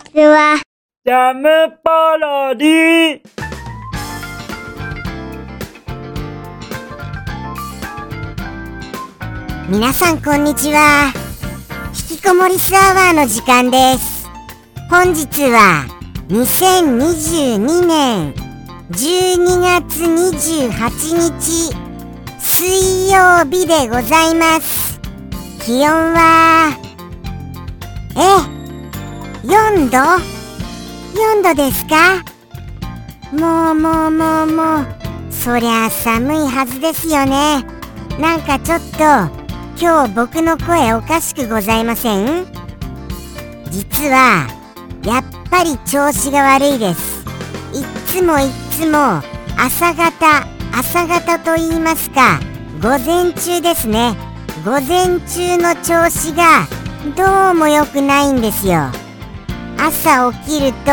ちは。ジャムパロディ皆さんこんにちは。引きこもりスアワーの時間です。本日は2022年12月28日水曜日でございます。気温はえ4度 ?4 度ですか？もうもうもうもう。そりゃ寒いはずですよね。なんかちょっと今日僕の声おかしくございません？実はやっぱり調子が悪いです。いっつもいっつも朝方朝方と言いますか午前中ですね。午前中の調子がどうも良くないんですよ。朝起きると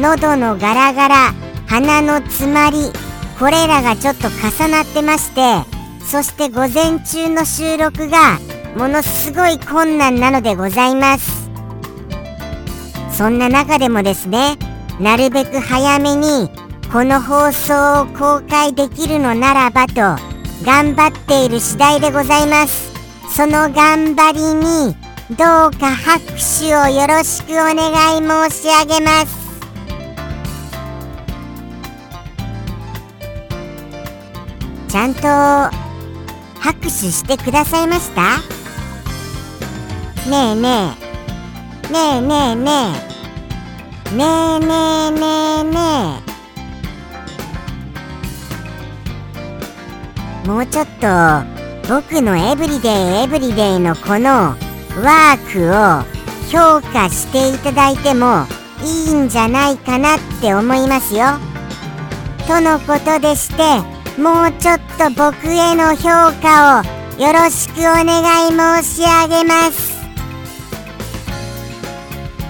喉のガラガラ鼻の詰まりこれらがちょっと重なってましてそして午前中の収録がものすごい困難なのでございます。そんな中でもですねなるべく早めにこの放送を公開できるのならばと頑張っている次第でございます。その頑張りにどうか拍手をよろしくお願い申し上げます。ちゃんと拍手してくださいました？ねえねえねえねえねえねえねえねえねえもうちょっと僕のエブリデイエブリデイのこのワークを評価していただいてもいいんじゃないかなって思いますよ。とのことでしてもうちょっと僕への評価をよろしくお願い申し上げます。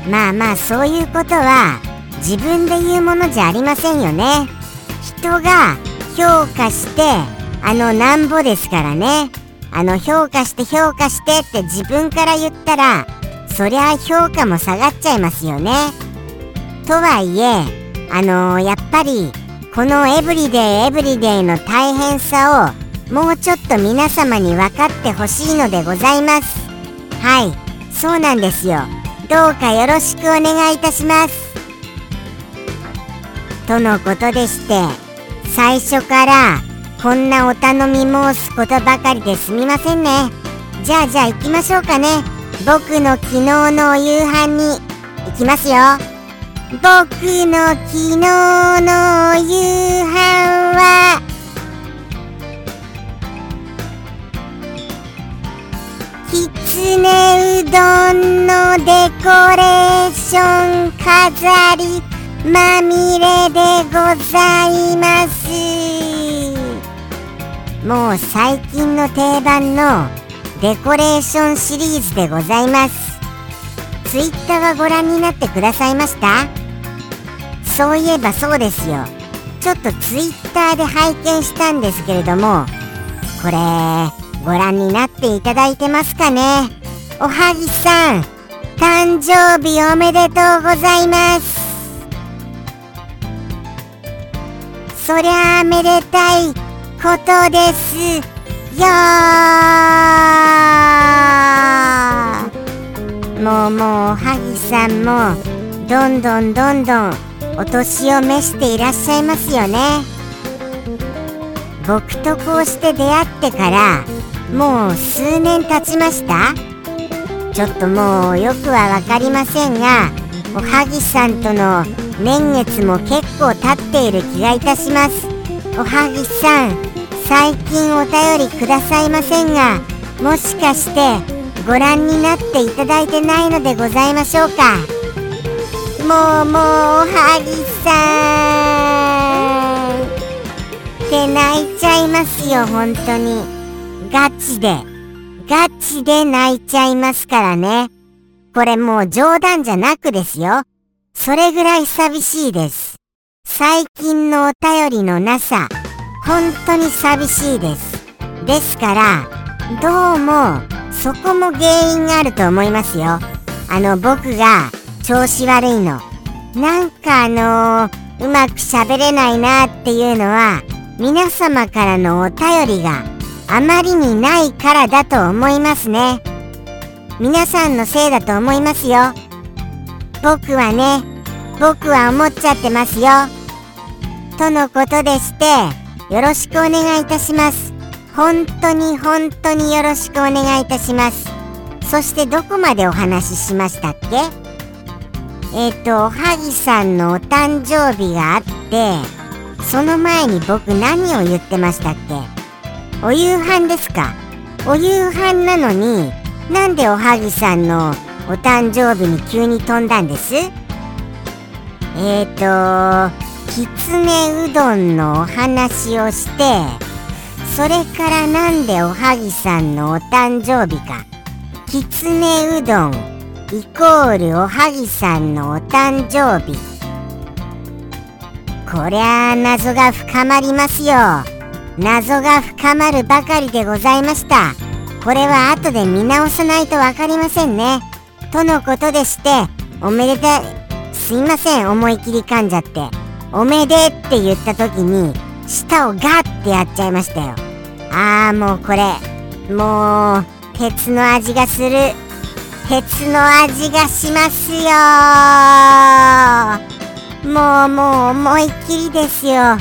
まあまあそういうことは自分で言うものじゃありませんよね。人が評価してあのなんぼですからね。あの評価して評価してって自分から言ったらそりゃ評価も下がっちゃいますよね。とはいえあのー、やっぱりこのエブリデイエブリデイの大変さをもうちょっと皆様に分かってほしいのでございます。はい。そうなんですよ。どうかよろしくお願いいたします。とのことでして最初からこんなお頼み申すことばかりですみませんね。じゃあじゃあ行きましょうかね。僕の昨日のお夕飯に行きますよ。僕の昨日のお夕飯は。きつねうどんのデコレーション飾りまみれでございます。もう最近の定番のデコレーションシリーズでございます。ツイッターはご覧になってくださいました？そういえばそうですよ。ちょっとツイッターで拝見したんですけれどもこれご覧になっていただいてますかね？おはぎさん誕生日おめでとうございます。そりゃあめでたい。ことです。よもうもうおはぎさんもどんどんどんどんお年を召していらっしゃいますよね。僕とこうして出会ってからもう数年経ちました？ちょっともうよくは分かりませんがおはぎさんとの年月も結構経っている気がいたします。おはぎさん最近お便りくださいませんがもしかしてご覧になっていただいてないのでございましょうか？もうもうおはぎさん。って泣いちゃいますよ本当に。ガチで。ガチで泣いちゃいますからね。これもう冗談じゃなくですよ。それぐらい寂しいです。最近のお便りのなさ本当に寂しいです。ですからどうもそこも原因があると思いますよ。あの僕が調子悪いの。なんかあのー、うまく喋れないなっていうのは皆様からのお便りがあまりにないからだと思いますね。皆さんのせいだと思いますよ。僕はね僕は思っちゃってますよ。とのことでしてよろしくお願いいたします。本当に本当によろしくお願いいたします。そしてどこまでお話ししましたっけ？えっ、ー、とおはぎさんのお誕生日があってその前に僕何を言ってましたっけ？お夕飯ですか？お夕飯なのになんでおはぎさんのお誕生日に急に飛んだんです？えっ、ー、ときつねうどんのお話をしてそれからなんでおはぎさんのお誕生日か。きつねうどんイコールおはぎさんのお誕生日。こりゃあ謎が深まりますよ。謎が深まるばかりでございました。これは後で見直さないと分かりませんね。とのことでしておめでたいすいません思い切り噛んじゃって。おめでって言った時に舌をガッてやっちゃいましたよ。ああもうこれもう鉄の味がする。鉄の味がしますよ。もうもう思いっきりですよ。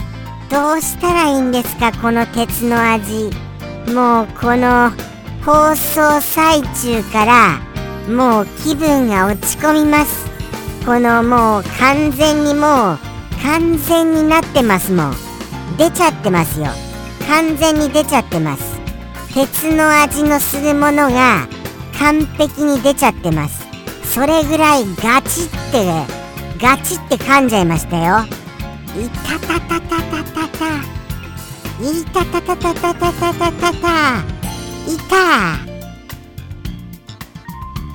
どうしたらいいんですかこの鉄の味。もうこの放送最中からもう気分が落ち込みます。このもう完全にもう完全になってますもん。出ちゃってますよ。完全に出ちゃってます。鉄の味のするものが完璧に出ちゃってます。それぐらいガチってガチって噛んじゃいましたよ。いたたたたたたたいたたたたたたたたたたいた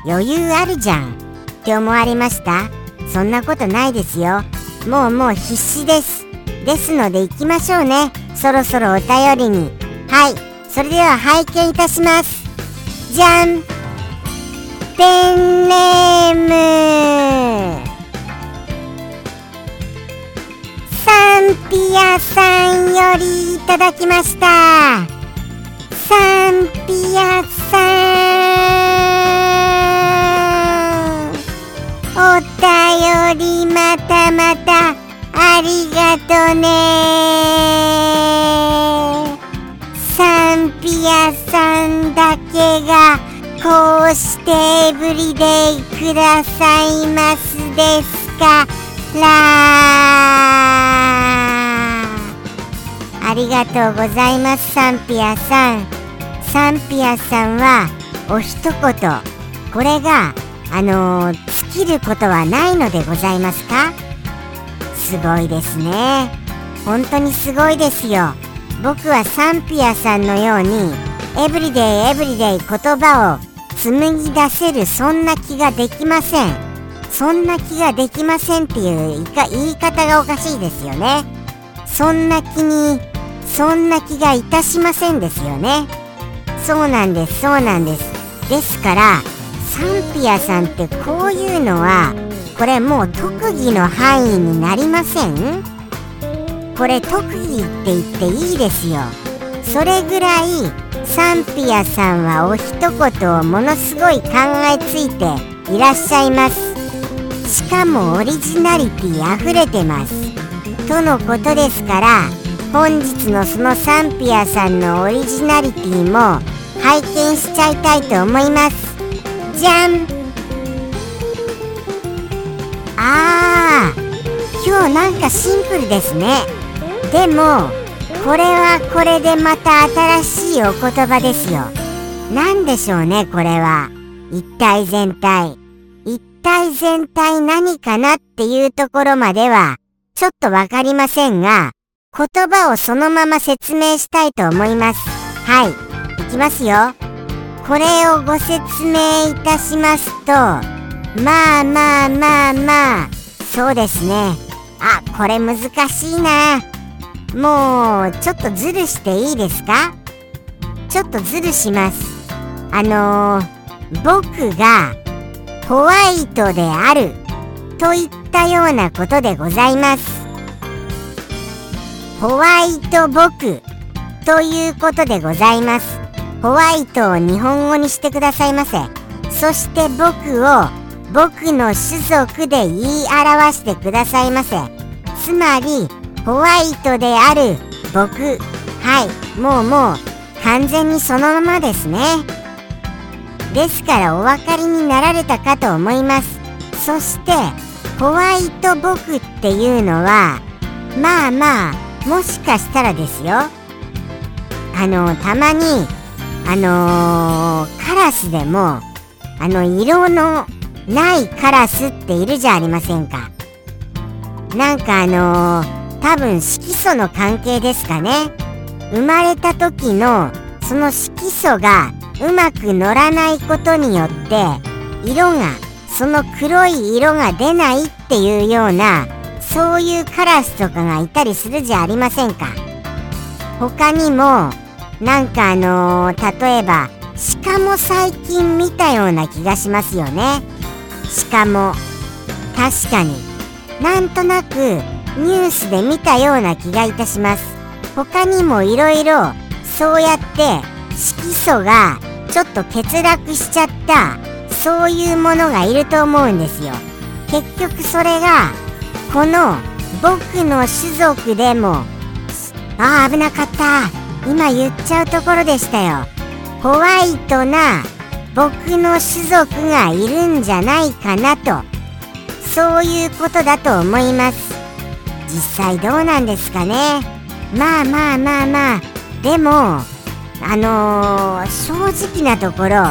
余裕あるじゃん。って思われました？そんなことないですよ。もうもう必死です。ですので行きましょうね。そろそろお便りに。はい。それでは拝見いたします。じゃん。ペンネーム。サンピアさんよりいただきました。サンピアさん。お便りまたまたありがとね。サンピアさんだけがこうしてエブリデイくださいますですか。らありがとうございますサンピアさん。サンピアさんはお一言。これがあのー、きることはないのでございますか？すごいですね。本当にすごいですよ。僕はサンピアさんのようにエブリデイエブリデイ言葉を紡ぎ出せるそんな気ができません。そんな気ができませんっていう言い方がおかしいですよね。そんな気にそんな気がいたしませんですよね。そうなんですそうなんです。ですからサンピアさんってこういうのはこれもう特技の範囲になりません？これ特技って言っていいですよ。それぐらいサンピアさんはお一言をものすごい考えついていらっしゃいます。しかもオリジナリティ溢れてます。とのことですから本日のそのサンピアさんのオリジナリティも拝見しちゃいたいと思います。じゃん。あー今日なんかシンプルですね。でもこれはこれでまた新しいお言葉ですよ。何でしょうねこれは。一体全体。一体全体何かなっていうところまではちょっとわかりませんが言葉をそのまま説明したいと思います。はいいきますよ。これをご説明いたしますとまあまあまあまあそうですね。あこれ難しいな。もうちょっとズルしていいですか？ちょっとズルします。あのー、僕がホワイトであるといったようなことでございます。ホワイト僕ということでございます。ホワイトを日本語にしてくださいませ。そして僕を僕の種族で言い表してくださいませ。つまりホワイトである僕。はい。もうもう完全にそのままですね。ですからお分かりになられたかと思います。そしてホワイト僕っていうのはまあまあもしかしたらですよ。あのたまにあのー、カラスでもあの色のないカラスっているじゃありませんか。なんかあのー、多分色素の関係ですかね。生まれた時のその色素がうまく乗らないことによって色がその黒い色が出ないっていうようなそういうカラスとかがいたりするじゃありませんか。他にもなんかあのー、例えば鹿も最近見たような気がしますよね。鹿も。確かに。なんとなくニュースで見たような気がいたします。他にもいろいろそうやって色素がちょっと欠落しちゃったそういうものがいると思うんですよ。結局それがこの僕の種族でもああ危なかった。今言っちゃうところでしたよ。ホワイトな僕の種族がいるんじゃないかなと。そういうことだと思います。実際どうなんですかね。まあまあまあまあ。でもあのー、正直なところ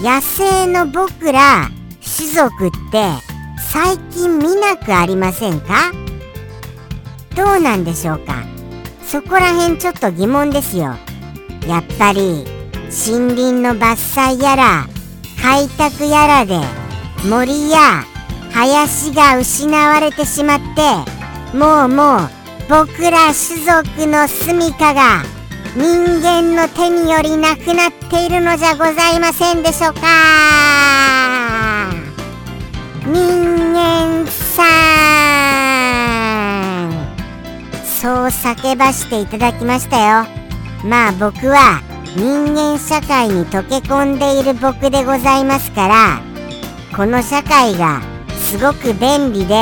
野生の僕ら種族って最近見なくありませんか？どうなんでしょうか？そこら辺ちょっと疑問ですよ。やっぱり森林の伐採やら開拓やらで森や林が失われてしまってもうもう僕ら種族の住処が人間の手によりなくなっているのじゃございませんでしょうか。叫ばしていただきましたよまあ僕は人間社会に溶け込んでいる僕でございますからこの社会がすごく便利で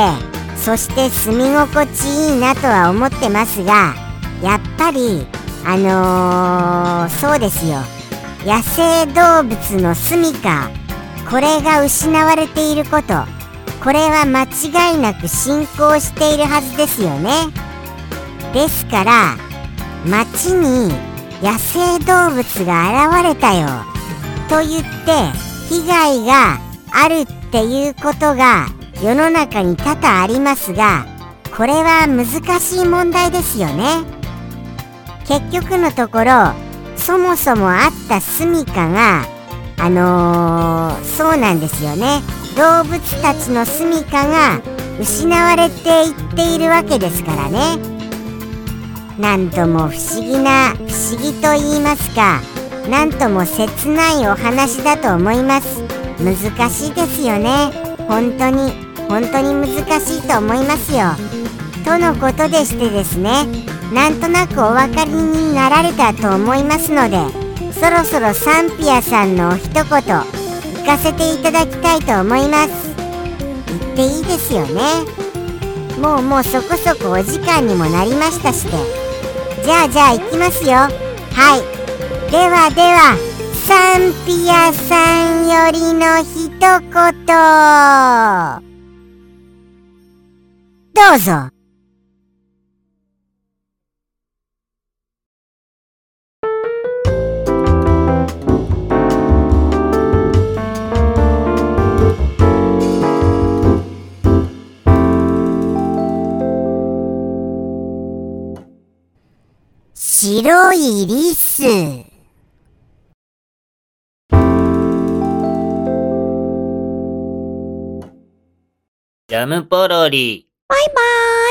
そして住み心地いいなとは思ってますがやっぱりあのー、そうですよ野生動物の住みかこれが失われていることこれは間違いなく進行しているはずですよね。ですから町に野生動物が現れたよと言って被害があるっていうことが世の中に多々ありますがこれは難しい問題ですよね。結局のところそもそもあった住処があのー、そうなんですよね。動物たちの住処が失われていっているわけですからね。なんとも不思議な不思議と言いますかなんとも切ないお話だと思います。難しいですよね。本当に本当に難しいと思いますよ。とのことでしてですねなんとなくお分かりになられたと思いますのでそろそろサンピアさんのお一言聞かせていただきたいと思います。言っていいですよね。もうもうそこそこお時間にもなりましたしてじゃあじゃあ行きますよ。はい。ではではサンピアさんよりの一言。どうぞ。白いリス。ジャムポロリ。バイバーイ。